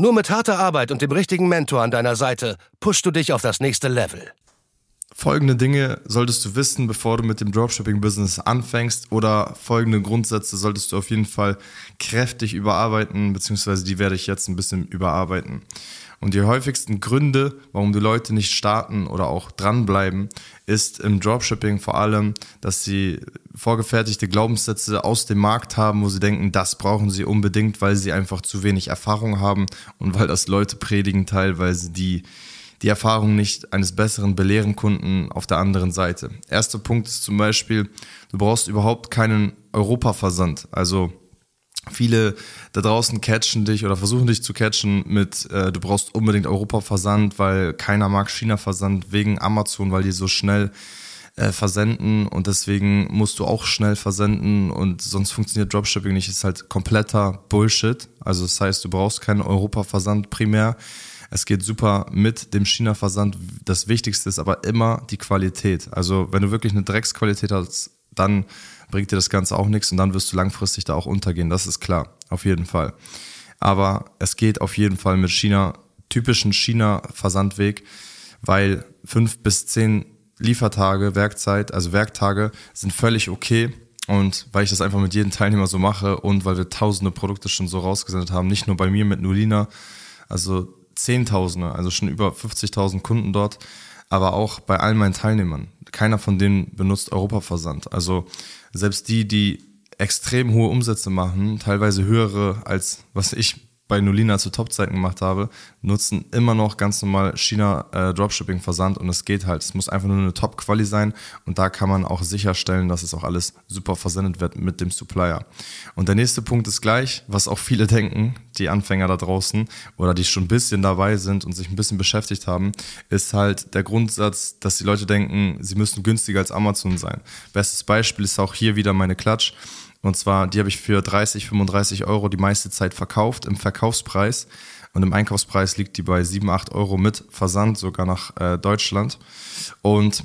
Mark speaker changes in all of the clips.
Speaker 1: Nur mit harter Arbeit und dem richtigen Mentor an deiner Seite pushst du dich auf das nächste Level.
Speaker 2: Folgende Dinge solltest du wissen, bevor du mit dem Dropshipping-Business anfängst oder folgende Grundsätze solltest du auf jeden Fall kräftig überarbeiten, beziehungsweise die werde ich jetzt ein bisschen überarbeiten. Und die häufigsten Gründe, warum die Leute nicht starten oder auch dranbleiben, ist im Dropshipping vor allem, dass sie vorgefertigte Glaubenssätze aus dem Markt haben, wo sie denken, das brauchen sie unbedingt, weil sie einfach zu wenig Erfahrung haben und weil das Leute predigen teilweise, die die Erfahrung nicht eines besseren belehren Kunden auf der anderen Seite. Erster Punkt ist zum Beispiel, du brauchst überhaupt keinen Europa-Versand. Also Viele da draußen catchen dich oder versuchen dich zu catchen mit, äh, du brauchst unbedingt Europa-Versand, weil keiner mag China-Versand wegen Amazon, weil die so schnell äh, versenden und deswegen musst du auch schnell versenden und sonst funktioniert Dropshipping nicht. Ist halt kompletter Bullshit. Also das heißt, du brauchst keinen Europa-Versand primär. Es geht super mit dem China-Versand. Das Wichtigste ist aber immer die Qualität. Also wenn du wirklich eine Drecksqualität hast, dann bringt dir das Ganze auch nichts und dann wirst du langfristig da auch untergehen. Das ist klar, auf jeden Fall. Aber es geht auf jeden Fall mit China, typischen China-Versandweg, weil fünf bis zehn Liefertage, Werkzeit, also Werktage sind völlig okay. Und weil ich das einfach mit jedem Teilnehmer so mache und weil wir tausende Produkte schon so rausgesendet haben, nicht nur bei mir mit Nulina, also Zehntausende, also schon über 50.000 Kunden dort, aber auch bei all meinen Teilnehmern. Keiner von denen benutzt Europaversand. Also selbst die, die extrem hohe Umsätze machen, teilweise höhere als was ich bei Nolina zu Topzeiten gemacht habe, nutzen immer noch ganz normal China äh, Dropshipping Versand und es geht halt. Es muss einfach nur eine Top Quali sein und da kann man auch sicherstellen, dass es auch alles super versendet wird mit dem Supplier. Und der nächste Punkt ist gleich, was auch viele denken, die Anfänger da draußen oder die schon ein bisschen dabei sind und sich ein bisschen beschäftigt haben, ist halt der Grundsatz, dass die Leute denken, sie müssen günstiger als Amazon sein. Bestes Beispiel ist auch hier wieder meine Klatsch. Und zwar, die habe ich für 30, 35 Euro die meiste Zeit verkauft im Verkaufspreis. Und im Einkaufspreis liegt die bei 7, 8 Euro mit Versand sogar nach äh, Deutschland. Und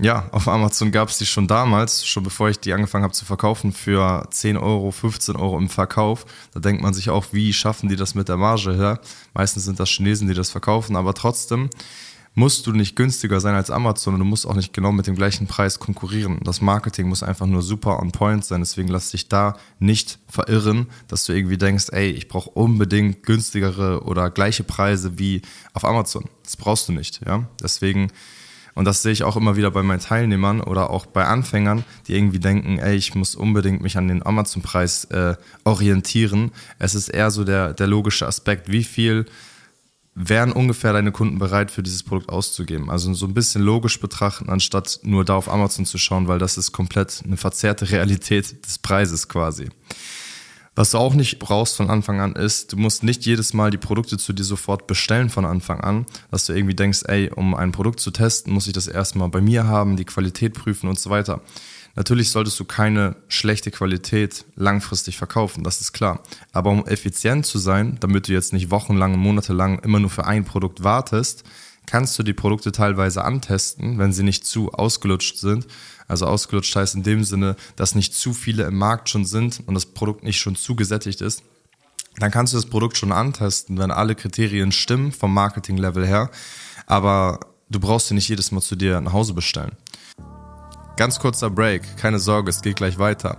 Speaker 2: ja, auf Amazon gab es die schon damals, schon bevor ich die angefangen habe zu verkaufen, für 10 Euro, 15 Euro im Verkauf. Da denkt man sich auch, wie schaffen die das mit der Marge her? Meistens sind das Chinesen, die das verkaufen, aber trotzdem musst du nicht günstiger sein als Amazon und du musst auch nicht genau mit dem gleichen Preis konkurrieren. Das Marketing muss einfach nur super on point sein. Deswegen lass dich da nicht verirren, dass du irgendwie denkst, ey, ich brauche unbedingt günstigere oder gleiche Preise wie auf Amazon. Das brauchst du nicht, ja. Deswegen und das sehe ich auch immer wieder bei meinen Teilnehmern oder auch bei Anfängern, die irgendwie denken, ey, ich muss unbedingt mich an den Amazon-Preis äh, orientieren. Es ist eher so der, der logische Aspekt, wie viel wären ungefähr deine Kunden bereit für dieses Produkt auszugeben? Also so ein bisschen logisch betrachten, anstatt nur da auf Amazon zu schauen, weil das ist komplett eine verzerrte Realität des Preises quasi. Was du auch nicht brauchst von Anfang an ist, du musst nicht jedes Mal die Produkte zu dir sofort bestellen von Anfang an, dass du irgendwie denkst, ey, um ein Produkt zu testen, muss ich das erstmal bei mir haben, die Qualität prüfen und so weiter. Natürlich solltest du keine schlechte Qualität langfristig verkaufen, das ist klar. Aber um effizient zu sein, damit du jetzt nicht wochenlang, monatelang immer nur für ein Produkt wartest, kannst du die Produkte teilweise antesten, wenn sie nicht zu ausgelutscht sind. Also ausgelutscht heißt in dem Sinne, dass nicht zu viele im Markt schon sind und das Produkt nicht schon zu gesättigt ist. Dann kannst du das Produkt schon antesten, wenn alle Kriterien stimmen vom Marketing-Level her. Aber du brauchst sie nicht jedes Mal zu dir nach Hause bestellen. Ganz kurzer Break, keine Sorge, es geht gleich weiter.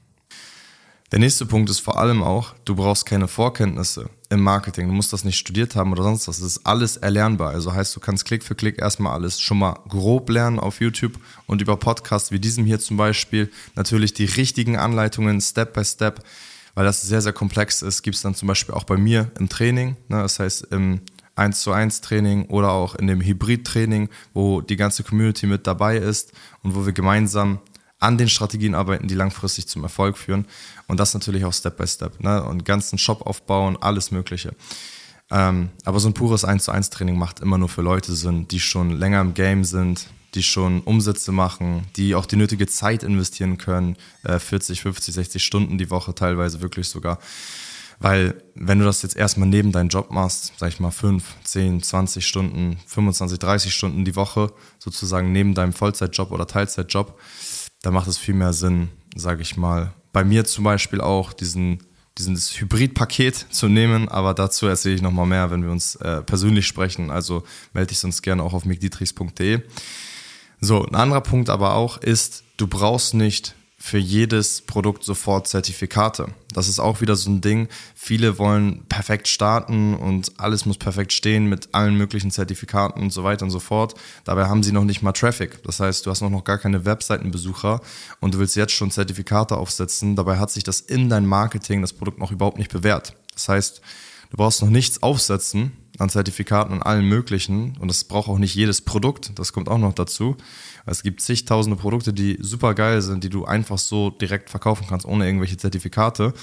Speaker 2: Der nächste Punkt ist vor allem auch, du brauchst keine Vorkenntnisse im Marketing. Du musst das nicht studiert haben oder sonst was. Das ist alles erlernbar. Also heißt, du kannst Klick für Klick erstmal alles schon mal grob lernen auf YouTube und über Podcasts wie diesem hier zum Beispiel. Natürlich die richtigen Anleitungen Step by Step, weil das sehr, sehr komplex ist. Gibt es dann zum Beispiel auch bei mir im Training. Ne? Das heißt, im 1 zu 1 Training oder auch in dem Hybrid-Training, wo die ganze Community mit dabei ist und wo wir gemeinsam an den Strategien arbeiten, die langfristig zum Erfolg führen. Und das natürlich auch Step by Step. Ne? Und ganzen Shop aufbauen, alles Mögliche. Ähm, aber so ein pures 1 zu 1 Training macht immer nur für Leute Sinn, die schon länger im Game sind, die schon Umsätze machen, die auch die nötige Zeit investieren können, äh, 40, 50, 60 Stunden die Woche teilweise wirklich sogar. Weil wenn du das jetzt erstmal neben deinen Job machst, sag ich mal 5, 10, 20 Stunden, 25, 30 Stunden die Woche, sozusagen neben deinem Vollzeitjob oder Teilzeitjob, da macht es viel mehr Sinn, sage ich mal. Bei mir zum Beispiel auch diesen dieses Hybrid-Paket zu nehmen, aber dazu erzähle ich nochmal mehr, wenn wir uns äh, persönlich sprechen. Also melde dich sonst gerne auch auf mickdietrichs.de. So, ein anderer Punkt aber auch ist, du brauchst nicht für jedes Produkt sofort Zertifikate. Das ist auch wieder so ein Ding. Viele wollen perfekt starten und alles muss perfekt stehen mit allen möglichen Zertifikaten und so weiter und so fort. Dabei haben sie noch nicht mal Traffic. Das heißt, du hast noch gar keine Webseitenbesucher und du willst jetzt schon Zertifikate aufsetzen. Dabei hat sich das in dein Marketing, das Produkt noch überhaupt nicht bewährt. Das heißt, du brauchst noch nichts aufsetzen an Zertifikaten und allen möglichen und das braucht auch nicht jedes Produkt. Das kommt auch noch dazu. Es gibt zigtausende Produkte, die super geil sind, die du einfach so direkt verkaufen kannst, ohne irgendwelche Zertifikate.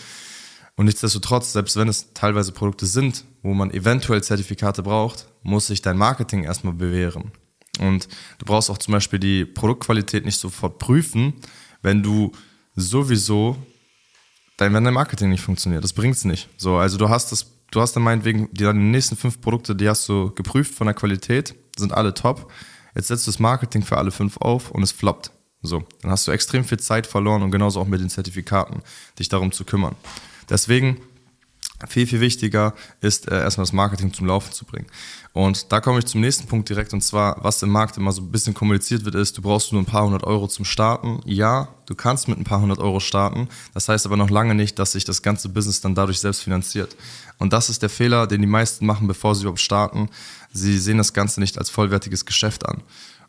Speaker 2: Und nichtsdestotrotz, selbst wenn es teilweise Produkte sind, wo man eventuell Zertifikate braucht, muss sich dein Marketing erstmal bewähren. Und du brauchst auch zum Beispiel die Produktqualität nicht sofort prüfen, wenn du sowieso dein, wenn dein Marketing nicht funktioniert. Das bringt's nicht. So, also du hast das, du hast dann meinetwegen die, deine nächsten fünf Produkte, die hast du geprüft von der Qualität, sind alle top. Jetzt setzt du das Marketing für alle fünf auf und es floppt. So, dann hast du extrem viel Zeit verloren und genauso auch mit den Zertifikaten, dich darum zu kümmern. Deswegen viel, viel wichtiger ist äh, erstmal das Marketing zum Laufen zu bringen. Und da komme ich zum nächsten Punkt direkt und zwar, was im Markt immer so ein bisschen kommuniziert wird, ist, du brauchst nur ein paar hundert Euro zum Starten. Ja, du kannst mit ein paar hundert Euro starten. Das heißt aber noch lange nicht, dass sich das ganze Business dann dadurch selbst finanziert. Und das ist der Fehler, den die meisten machen, bevor sie überhaupt starten. Sie sehen das Ganze nicht als vollwertiges Geschäft an.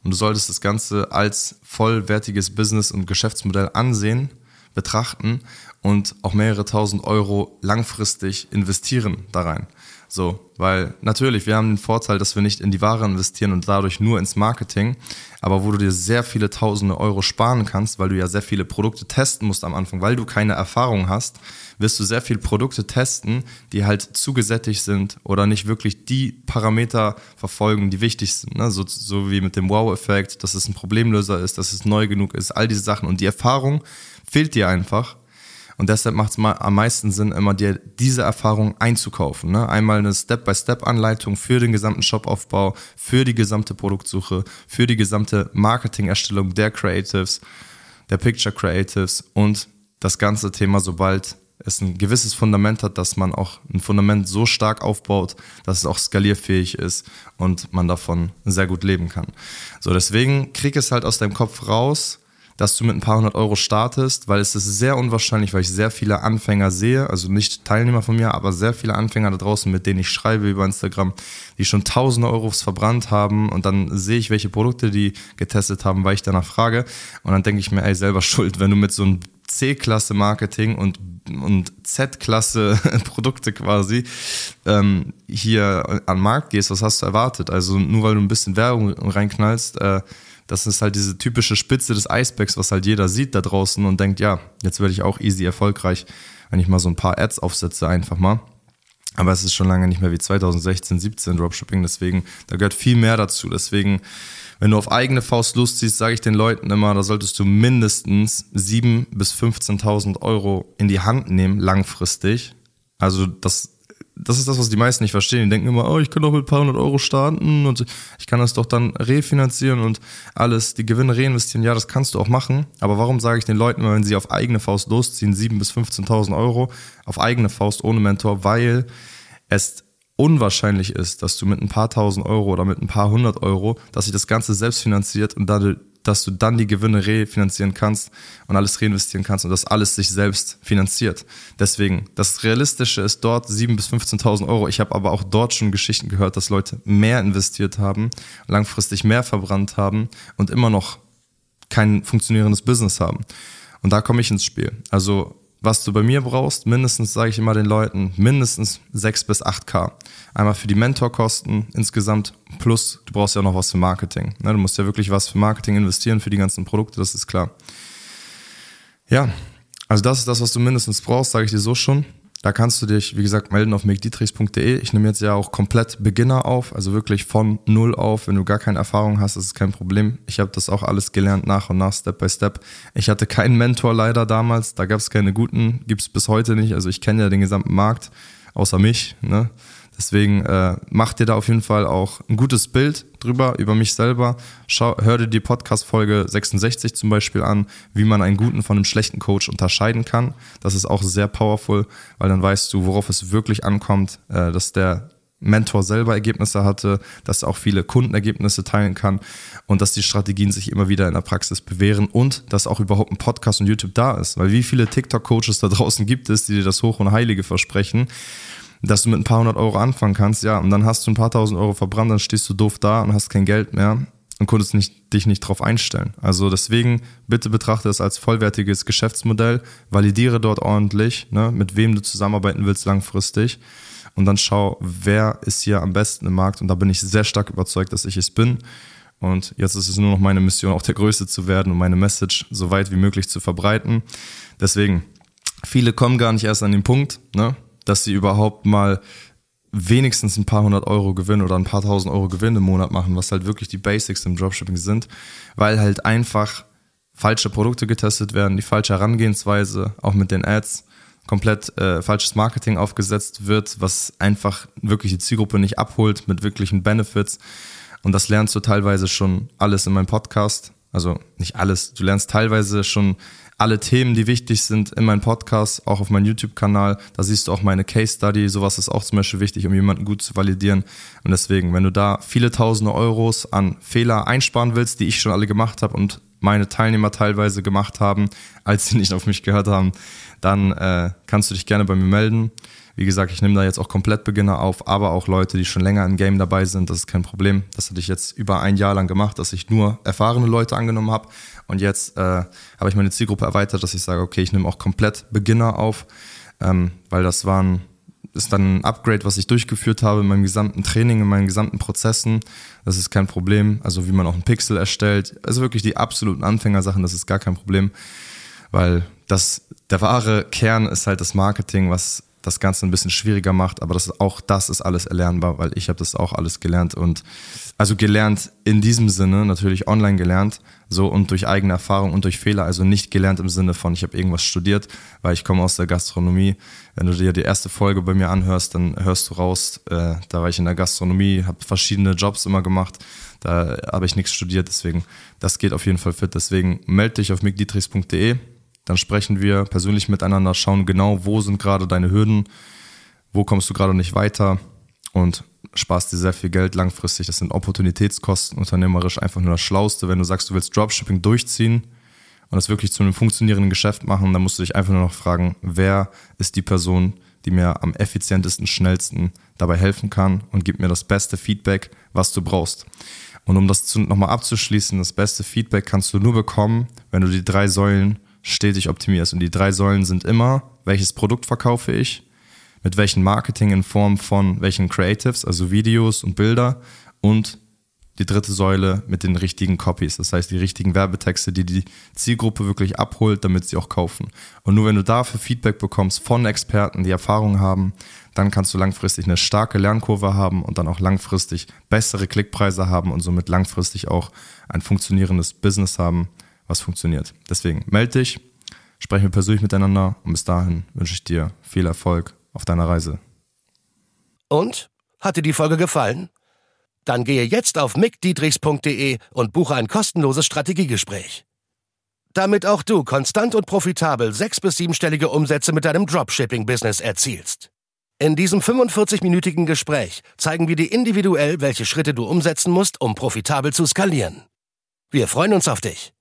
Speaker 2: Und du solltest das Ganze als vollwertiges Business und Geschäftsmodell ansehen, betrachten und auch mehrere tausend Euro langfristig investieren da rein. So, weil natürlich, wir haben den Vorteil, dass wir nicht in die Ware investieren und dadurch nur ins Marketing, aber wo du dir sehr viele tausende Euro sparen kannst, weil du ja sehr viele Produkte testen musst am Anfang, weil du keine Erfahrung hast, wirst du sehr viele Produkte testen, die halt zugesättigt sind oder nicht wirklich die Parameter verfolgen, die wichtig sind. Ne? So, so wie mit dem Wow-Effekt, dass es ein Problemlöser ist, dass es neu genug ist, all diese Sachen. Und die Erfahrung fehlt dir einfach. Und deshalb macht es am meisten Sinn, immer dir diese Erfahrung einzukaufen. Ne? Einmal eine Step-by-Step-Anleitung für den gesamten Shopaufbau, für die gesamte Produktsuche, für die gesamte Marketingerstellung der Creatives, der Picture Creatives und das ganze Thema, sobald es ein gewisses Fundament hat, dass man auch ein Fundament so stark aufbaut, dass es auch skalierfähig ist und man davon sehr gut leben kann. So, deswegen krieg es halt aus deinem Kopf raus, dass du mit ein paar hundert Euro startest, weil es ist sehr unwahrscheinlich, weil ich sehr viele Anfänger sehe, also nicht Teilnehmer von mir, aber sehr viele Anfänger da draußen, mit denen ich schreibe über Instagram, die schon tausende Euros verbrannt haben und dann sehe ich, welche Produkte die getestet haben, weil ich danach frage und dann denke ich mir, ey, selber schuld, wenn du mit so einem C-Klasse Marketing und, und Z-Klasse Produkte quasi ähm, hier an den Markt gehst, was hast du erwartet? Also nur weil du ein bisschen Werbung reinknallst, äh, das ist halt diese typische Spitze des Eisbergs, was halt jeder sieht da draußen und denkt, ja, jetzt werde ich auch easy erfolgreich, wenn ich mal so ein paar Ads aufsetze, einfach mal. Aber es ist schon lange nicht mehr wie 2016, 17 Dropshipping, deswegen, da gehört viel mehr dazu. Deswegen, wenn du auf eigene Faust Lust ziehst, sage ich den Leuten immer, da solltest du mindestens 7.000 bis 15.000 Euro in die Hand nehmen, langfristig. Also das das ist das, was die meisten nicht verstehen. Die denken immer, oh, ich kann doch mit ein paar hundert Euro starten und ich kann das doch dann refinanzieren und alles, die Gewinne reinvestieren. Ja, das kannst du auch machen. Aber warum sage ich den Leuten immer, wenn sie auf eigene Faust losziehen, 7.000 bis 15.000 Euro auf eigene Faust ohne Mentor? Weil es unwahrscheinlich ist, dass du mit ein paar tausend Euro oder mit ein paar hundert Euro, dass sich das Ganze selbst finanziert und dass du dann die Gewinne refinanzieren kannst und alles reinvestieren kannst und das alles sich selbst finanziert. Deswegen, das Realistische ist dort 7.000 bis 15.000 Euro. Ich habe aber auch dort schon Geschichten gehört, dass Leute mehr investiert haben, langfristig mehr verbrannt haben und immer noch kein funktionierendes Business haben. Und da komme ich ins Spiel. Also was du bei mir brauchst, mindestens, sage ich immer den Leuten, mindestens 6 bis 8K. Einmal für die Mentorkosten insgesamt, plus du brauchst ja noch was für Marketing. Ne, du musst ja wirklich was für Marketing investieren, für die ganzen Produkte, das ist klar. Ja, also das ist das, was du mindestens brauchst, sage ich dir so schon. Da kannst du dich, wie gesagt, melden auf mcdietrichs.de. Ich nehme jetzt ja auch komplett Beginner auf, also wirklich von null auf. Wenn du gar keine Erfahrung hast, ist es kein Problem. Ich habe das auch alles gelernt nach und nach, Step by Step. Ich hatte keinen Mentor leider damals, da gab es keine guten, gibt es bis heute nicht. Also ich kenne ja den gesamten Markt, außer mich. Ne? Deswegen äh, mach dir da auf jeden Fall auch ein gutes Bild drüber, über mich selber. Schau, hör dir die Podcast-Folge 66 zum Beispiel an, wie man einen guten von einem schlechten Coach unterscheiden kann. Das ist auch sehr powerful, weil dann weißt du, worauf es wirklich ankommt, äh, dass der Mentor selber Ergebnisse hatte, dass er auch viele Kundenergebnisse teilen kann und dass die Strategien sich immer wieder in der Praxis bewähren und dass auch überhaupt ein Podcast und YouTube da ist. Weil wie viele TikTok-Coaches da draußen gibt es, die dir das Hoch und Heilige versprechen dass du mit ein paar hundert Euro anfangen kannst, ja, und dann hast du ein paar tausend Euro verbrannt, dann stehst du doof da und hast kein Geld mehr und konntest nicht, dich nicht drauf einstellen. Also deswegen bitte betrachte es als vollwertiges Geschäftsmodell, validiere dort ordentlich, ne, mit wem du zusammenarbeiten willst langfristig und dann schau, wer ist hier am besten im Markt und da bin ich sehr stark überzeugt, dass ich es bin. Und jetzt ist es nur noch meine Mission, auch der Größte zu werden und meine Message so weit wie möglich zu verbreiten. Deswegen, viele kommen gar nicht erst an den Punkt, ne? dass sie überhaupt mal wenigstens ein paar hundert Euro Gewinn oder ein paar tausend Euro Gewinn im Monat machen, was halt wirklich die Basics im Dropshipping sind, weil halt einfach falsche Produkte getestet werden, die falsche Herangehensweise, auch mit den Ads, komplett äh, falsches Marketing aufgesetzt wird, was einfach wirklich die Zielgruppe nicht abholt mit wirklichen Benefits. Und das lernst du teilweise schon alles in meinem Podcast. Also nicht alles, du lernst teilweise schon alle Themen, die wichtig sind in meinem Podcast, auch auf meinem YouTube-Kanal. Da siehst du auch meine Case Study. Sowas ist auch zum Beispiel wichtig, um jemanden gut zu validieren. Und deswegen, wenn du da viele tausende Euros an Fehler einsparen willst, die ich schon alle gemacht habe und meine Teilnehmer teilweise gemacht haben, als sie nicht auf mich gehört haben, dann äh, kannst du dich gerne bei mir melden. Wie gesagt, ich nehme da jetzt auch komplett Beginner auf, aber auch Leute, die schon länger im Game dabei sind. Das ist kein Problem. Das hatte ich jetzt über ein Jahr lang gemacht, dass ich nur erfahrene Leute angenommen habe. Und jetzt äh, habe ich meine Zielgruppe erweitert, dass ich sage, okay, ich nehme auch komplett Beginner auf, ähm, weil das waren ist dann ein Upgrade, was ich durchgeführt habe in meinem gesamten Training, in meinen gesamten Prozessen. Das ist kein Problem. Also wie man auch einen Pixel erstellt. Also wirklich die absoluten Anfängersachen, das ist gar kein Problem. Weil das, der wahre Kern ist halt das Marketing, was das Ganze ein bisschen schwieriger macht, aber das auch das ist alles erlernbar, weil ich habe das auch alles gelernt und also gelernt in diesem Sinne, natürlich online gelernt, so und durch eigene Erfahrung und durch Fehler, also nicht gelernt im Sinne von, ich habe irgendwas studiert, weil ich komme aus der Gastronomie. Wenn du dir die erste Folge bei mir anhörst, dann hörst du raus, äh, da war ich in der Gastronomie, habe verschiedene Jobs immer gemacht, da habe ich nichts studiert, deswegen, das geht auf jeden Fall fit. Deswegen melde dich auf mickdietrichs.de, dann sprechen wir persönlich miteinander, schauen genau, wo sind gerade deine Hürden, wo kommst du gerade nicht weiter und sparst dir sehr viel Geld langfristig. Das sind Opportunitätskosten, unternehmerisch einfach nur das Schlauste. Wenn du sagst, du willst Dropshipping durchziehen und das wirklich zu einem funktionierenden Geschäft machen, dann musst du dich einfach nur noch fragen, wer ist die Person, die mir am effizientesten, schnellsten dabei helfen kann und gibt mir das beste Feedback, was du brauchst. Und um das nochmal abzuschließen, das beste Feedback kannst du nur bekommen, wenn du die drei Säulen stetig optimierst. Und die drei Säulen sind immer, welches Produkt verkaufe ich, mit welchem Marketing in Form von welchen Creatives, also Videos und Bilder und die dritte Säule mit den richtigen Copies, das heißt die richtigen Werbetexte, die die Zielgruppe wirklich abholt, damit sie auch kaufen. Und nur wenn du dafür Feedback bekommst von Experten, die Erfahrung haben, dann kannst du langfristig eine starke Lernkurve haben und dann auch langfristig bessere Klickpreise haben und somit langfristig auch ein funktionierendes Business haben, was funktioniert. Deswegen melde dich, sprechen wir persönlich miteinander und bis dahin wünsche ich dir viel Erfolg auf deiner Reise.
Speaker 1: Und? Hat dir die Folge gefallen? Dann gehe jetzt auf mickdietrichs.de und buche ein kostenloses Strategiegespräch. Damit auch du konstant und profitabel sechs- bis siebenstellige Umsätze mit deinem Dropshipping-Business erzielst. In diesem 45-minütigen Gespräch zeigen wir dir individuell, welche Schritte du umsetzen musst, um profitabel zu skalieren. Wir freuen uns auf dich.